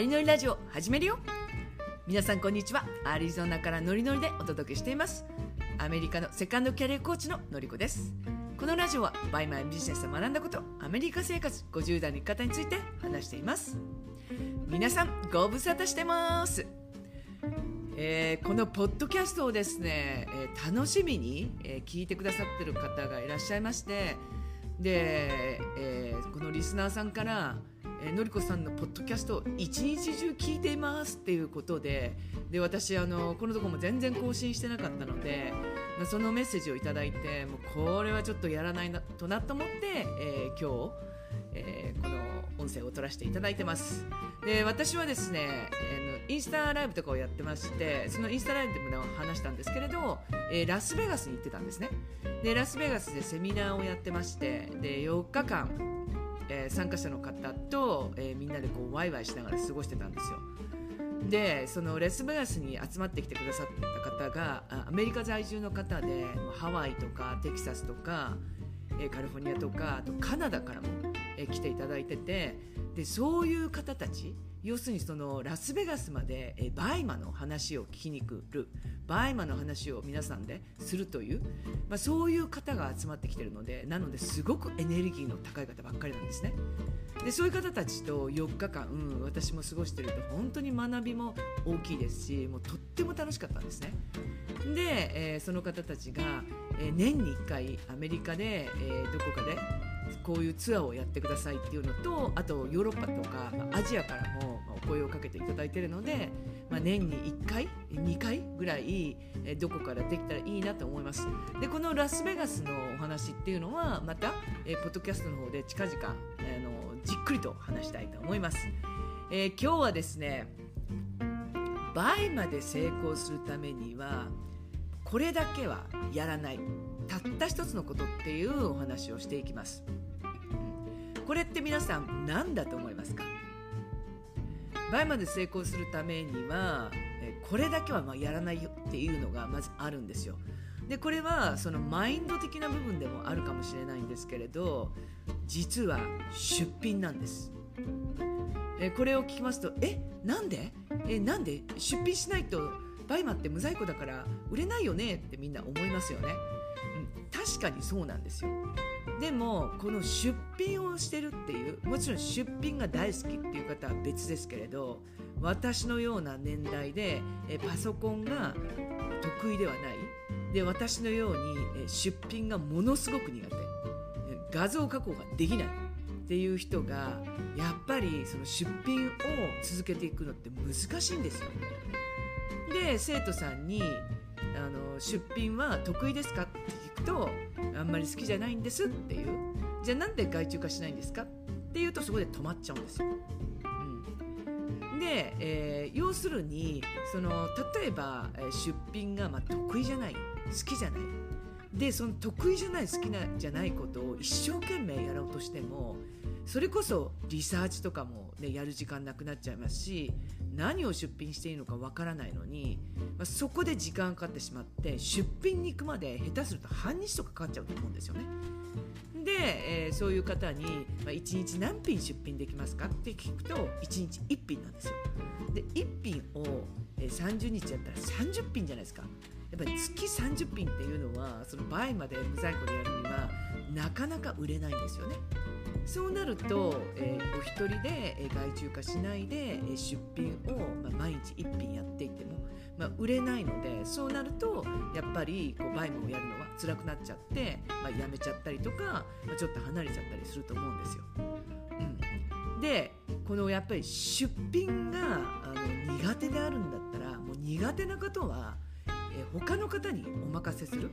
アリノリラジオ始めるよ。皆さんこんにちは。アリゾナからノリノリでお届けしています。アメリカのセカンドキャリアコーチののりこです。このラジオはバイマイビジネスで学んだことアメリカ生活50代の生き方について話しています。皆さんご無沙汰してます。えー、このポッドキャストをですね、えー、楽しみに、えー、聞いてくださってる方がいらっしゃいましてで、えー、このリスナーさんからえ、のりこさんのポッドキャストを一日中聞いていますっていうことでで私あのこのとこも全然更新してなかったので、まあ、そのメッセージをいただいてもうこれはちょっとやらないなとなと思って、えー、今日、えー、この音声を取らせていただいてます。で私はですね、えー、インスタライブとかをやってましてそのインスタライブでも話したんですけれど、えー、ラスベガスに行ってたんですね。でラスベガスでセミナーをやってましてで4日間えー、参加者の方と、えー、みんなでこうワイワイしながら過ごしてたんですよ。でそのラスベガスに集まってきてくださった方がアメリカ在住の方でハワイとかテキサスとか、カリフォルニアとかあとカナダからも、来ていただいててでそういう方たち要するにそのラスベガスまで、え BUYMA の話を聞きに来る BUYMA の話を皆さんでするという、まあ、そういう方が集まってきてるのでなのですごくエネルギーの高い方ばっかりなんですね。でそういう方たちと4日間、うん、私も過ごしてると本当に学びも大きいですしもうとっても楽しかったんですね。で、えー、その方たちが、えー、年に1回アメリカで、えー、どこかでこういうツアーをやってくださいっていうのとあとヨーロッパとか、アジアからもお声をかけていただいているので、まあ、年に1回2回ぐらいどこからできたらいいなと思います。でこのラスベガスのお話っていうのはまたポッドキャストの方で近々あのじっくりと話したいと思います、えー、今日はですね倍まで成功するためにはこれだけはやらない。たった一つのことっていうお話をしていきます。これって皆さん何だと思いますか？BUYMA で成功するためにはこれだけはまやらないよっていうのがまずあるんですよ。でこれはそのマインド的な部分でもあるかもしれないんですけれど実は出品なんです。えこれを聞きますとえなんで？えなんで出品しないと BUYMA って無在庫だから売れないよねってみんな思いますよね。確かにそうなんですよ。でもこの出品をしてるっていうもちろん出品が大好きっていう方は別ですけれど私のような年代でえパソコンが得意ではないで私のように出品がものすごく苦手画像加工ができないっていう人がやっぱりその出品を続けていくのって難しいんですよ。で生徒さんにあの出品は得意ですか？ってとあんまり好きじゃないんですっていう。じゃあなんで外注化しないんですかっていうとそこで止まっちゃうんですよ。うん、で、えー、要するにその例えば出品がまあ得意じゃない好きじゃない。でその得意じゃない好きなじゃないことを一生懸命やろうとしてもそれこそリサーチとかも、ね、やる時間なくなっちゃいますし何を出品していいのかわからないのに、まあ、そこで時間かかってしまって出品に行くまで下手すると半日とかかかっちゃうと思うんですよね。で、えー、そういう方に、まあ、1日何品出品できますかって聞くと1日1品なんですよ。で1品を、え、30日やったら30品じゃないですか。やっぱり月30品っていうのはその倍まで無在庫でやるにはなかなか売れないんですよね。そうなると、えー、お一人で、え外注化しないで、え出品を、まあ、毎日1品やっていても、まあ、売れないのでそうなるとやっぱりこうバイムをやるのは辛くなっちゃって、まあ、やめちゃったりとか、まあ、ちょっと離れちゃったりすると思うんですよ。うん、でこのやっぱり出品があの苦手であるんだったらもう苦手なことはえ他の方にお任せする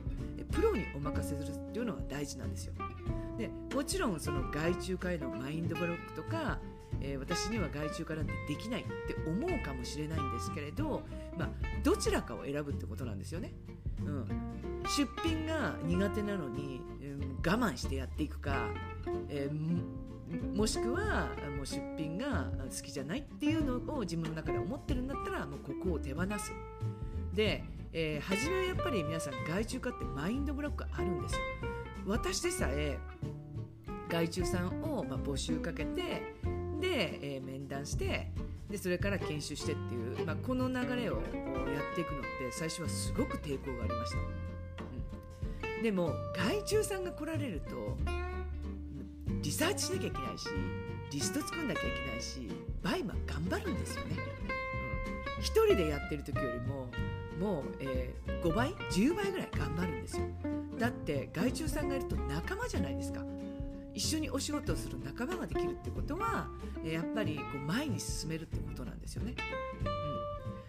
プロにお任せするっていうのが大事なんですよ。でもちろんその外注化へのマインドブロックとか、えー、私には外注化なんてできないって思うかもしれないんですけれど、まあ、どちらかを選ぶってことなんですよね。うん、出品が苦手なのに、うん、我慢してやっていくか、えー、もしくはもう出品が好きじゃないっていうのを自分の中で思ってるんだったらもうここを手放す。で、えー、初めはやっぱり皆さん外注化ってマインドブロックあるんですよ。私でさえ外注さんをま募集かけてで、え、面談してでそれから研修してっていう、まあ、この流れをやっていくのって最初はすごく抵抗がありました、うん、でも外注さんが来られるとリサーチしなきゃいけないしリスト作んなきゃいけないし BUYMA 頑張るんですよね、うん、1人でやってる時よりももう、えー、5倍10倍ぐらい頑張るんですよ。だって外注さんがいると仲間じゃないですか一緒にお仕事をする仲間ができるってことはやっぱりこう前に進めるってことなんですよね。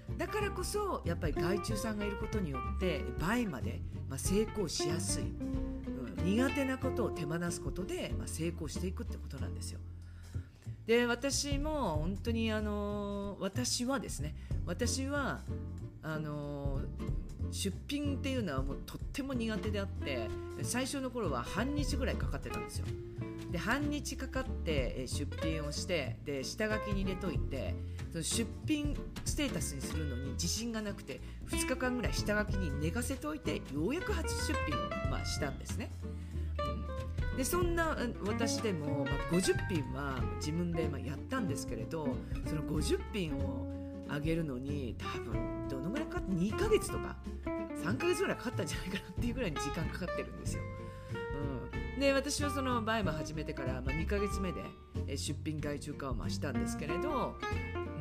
うん、だからこそやっぱり外注さんがいることによって倍まで、ま成功しやすい、うん、苦手なことを手放すことで、ま成功していくってことなんですよ。で私も本当にあの私はですね私はあの出品っていうのはもうとっても苦手であって最初の頃は半日ぐらいかかってたんですよ。で半日かかって出品をしてで下書きに入れといてその出品ステータスにするのに自信がなくて2日間ぐらい下書きに寝かせておいてようやく初出品を、まあ、したんですね。うん、でそんな私でも、まあ、50品は自分でまやったんですけれどその50品をあげるのに多分どのぐらいかかって2ヶ月とか3ヶ月ぐらいかかったんじゃないかなっていうぐらいに時間かかってるんですよ。うんで私はその BUYMA 始めてから、まあ、2ヶ月目で出品外注化をしましたんですけれど、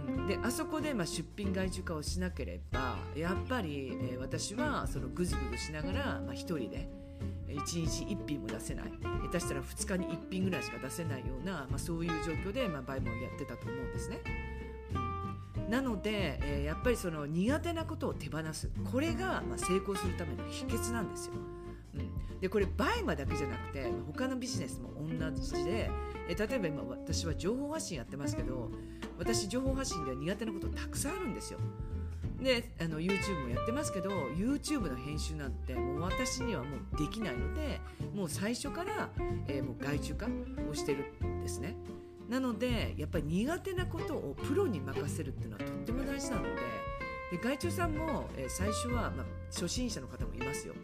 うん、であそこでま出品外注化をしなければやっぱり、え、私はそのぐずぐずしながら、ま、1人で1日1品も出せない下手したら2日に1品ぐらいしか出せないような、まあ、そういう状況で、まあ、 BUYMA をやってたと思うんですね。なので、えー、やっぱりその苦手なことを手放すこれが、まあ、成功するための秘訣なんですよ。うんでこれ BUYMA だけじゃなくて他のビジネスも同じでえ例えば今私は情報発信やってますけど私情報発信では苦手なことたくさんあるんですよ。であの YouTube もやってますけど YouTube の編集なんてもう私にはもうできないのでもう最初から、えー、もう外注化をしてるんですね。なのでやっぱり苦手なことをプロに任せるっていうのはとっても大事なのでで外注さんも、え、最初は、まあ、初心者の方もいますよ。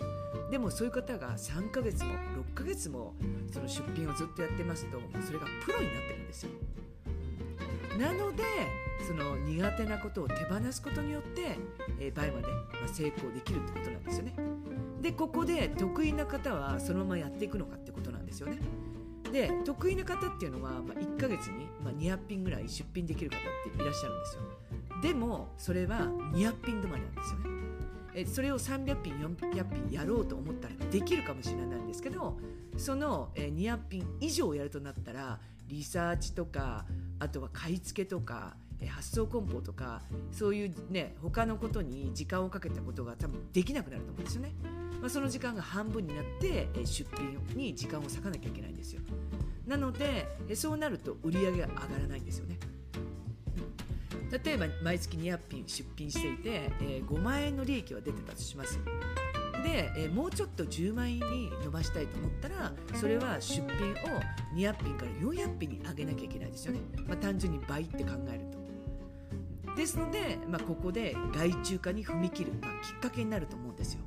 でもそういう方が3ヶ月も6ヶ月もその出品をずっとやってますとそれがプロになってるんですよ。なのでその苦手なことを手放すことによって、えー、倍まで、ま成功できるってことなんですよね。でここで得意な方はそのままやっていくのかってことなんですよね。で得意な方っていうのは、まあ、1ヶ月に、まあ、200品ぐらい出品できる方っていらっしゃるんですよ。でもそれは200品止まりなんですよね。えそれを300品400品やろうと思ったらできるかもしれないんですけどその、200品以上やるとなったらリサーチとかあとは買い付けとか発送梱包とかそういうね他のことに時間をかけたことが多分できなくなると思うんですよね、まあ、その時間が半分になって出品に時間を割かなきゃいけないんですよ。なのでそうなると売り上げが上がらないんですよね。例えば毎月200品出品していて、え、5万円の利益は出てたとします。で、え、もうちょっと10万円に伸ばしたいと思ったらそれは出品を200品から400品に上げなきゃいけないですよね、まあ、単純に倍って考えると。ですので、まあ、ここで外注化に踏み切る、まあ、きっかけになると思うんですよ、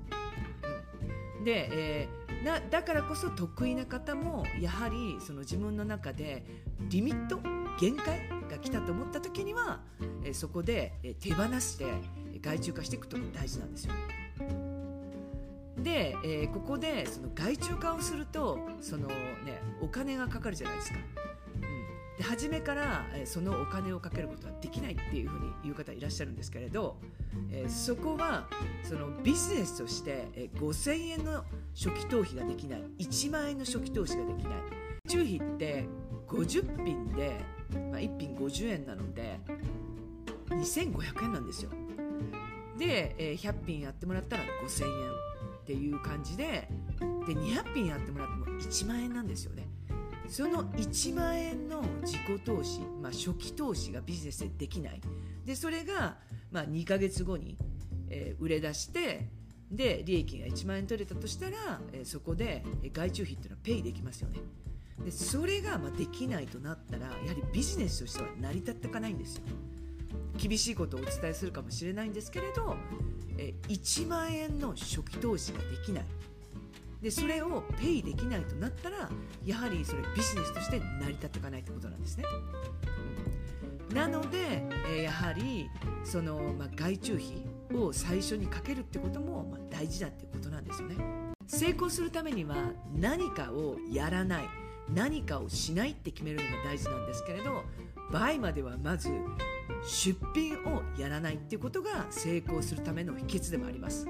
で、えー、なだからこそ得意な方もやはりその自分の中でリミット限界が来たと思った時には、えそこで、手放して外注化していくと大事なんですよ。で、えー、ここでその外注化をするとその、ね、お金がかかるじゃないですか。で初めから、そのお金をかけることはできないっていうふうに言う方いらっしゃるんですけれど、えー、そこはそのビジネスとして、5000円の初期投資ができない。1万円の初期投資ができない。中費って50品でまあ、1品50円なので2500円なんですよ。で、100品やってもらったら5000円っていう感じでで200品やってもらっても1万円なんですよね。その1万円の自己投資、まあ、初期投資がビジネスでできない。でそれが、まあ、2ヶ月後に、えー、売れ出してで利益が1万円取れたとしたら、えー、そこで外注費っていうのはペイできますよね。でそれがまできないとなったらやはりビジネスとしては成り立っていかないんですよ。厳しいことをお伝えするかもしれないんですけれどえ1万円の初期投資ができない。でそれをペイできないとなったらやはりそれビジネスとして成り立っていかないってことなんですね、なので、えーやはりその、まあ、外注費を最初にかけるってことも、まあ、大事だっていうことなんですよね。成功するためには何かをやらない何かをしないって決めるのが大事なんですけれどバイまではまず出品をやらないっていうことが成功するための秘訣でもあります。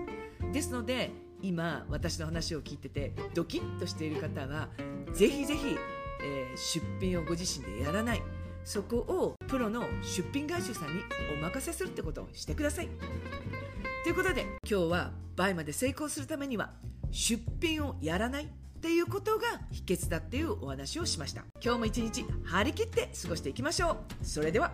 ですので今私の話を聞いててドキッとしている方はぜひぜひ、えー出品をご自身でやらない。そこをプロの出品会社さんにお任せするってことをしてください。ということで今日はバイまで成功するためには出品をやらないっていうことが秘訣だっていうお話をしました。今日も一日張り切って過ごしていきましょう。それでは。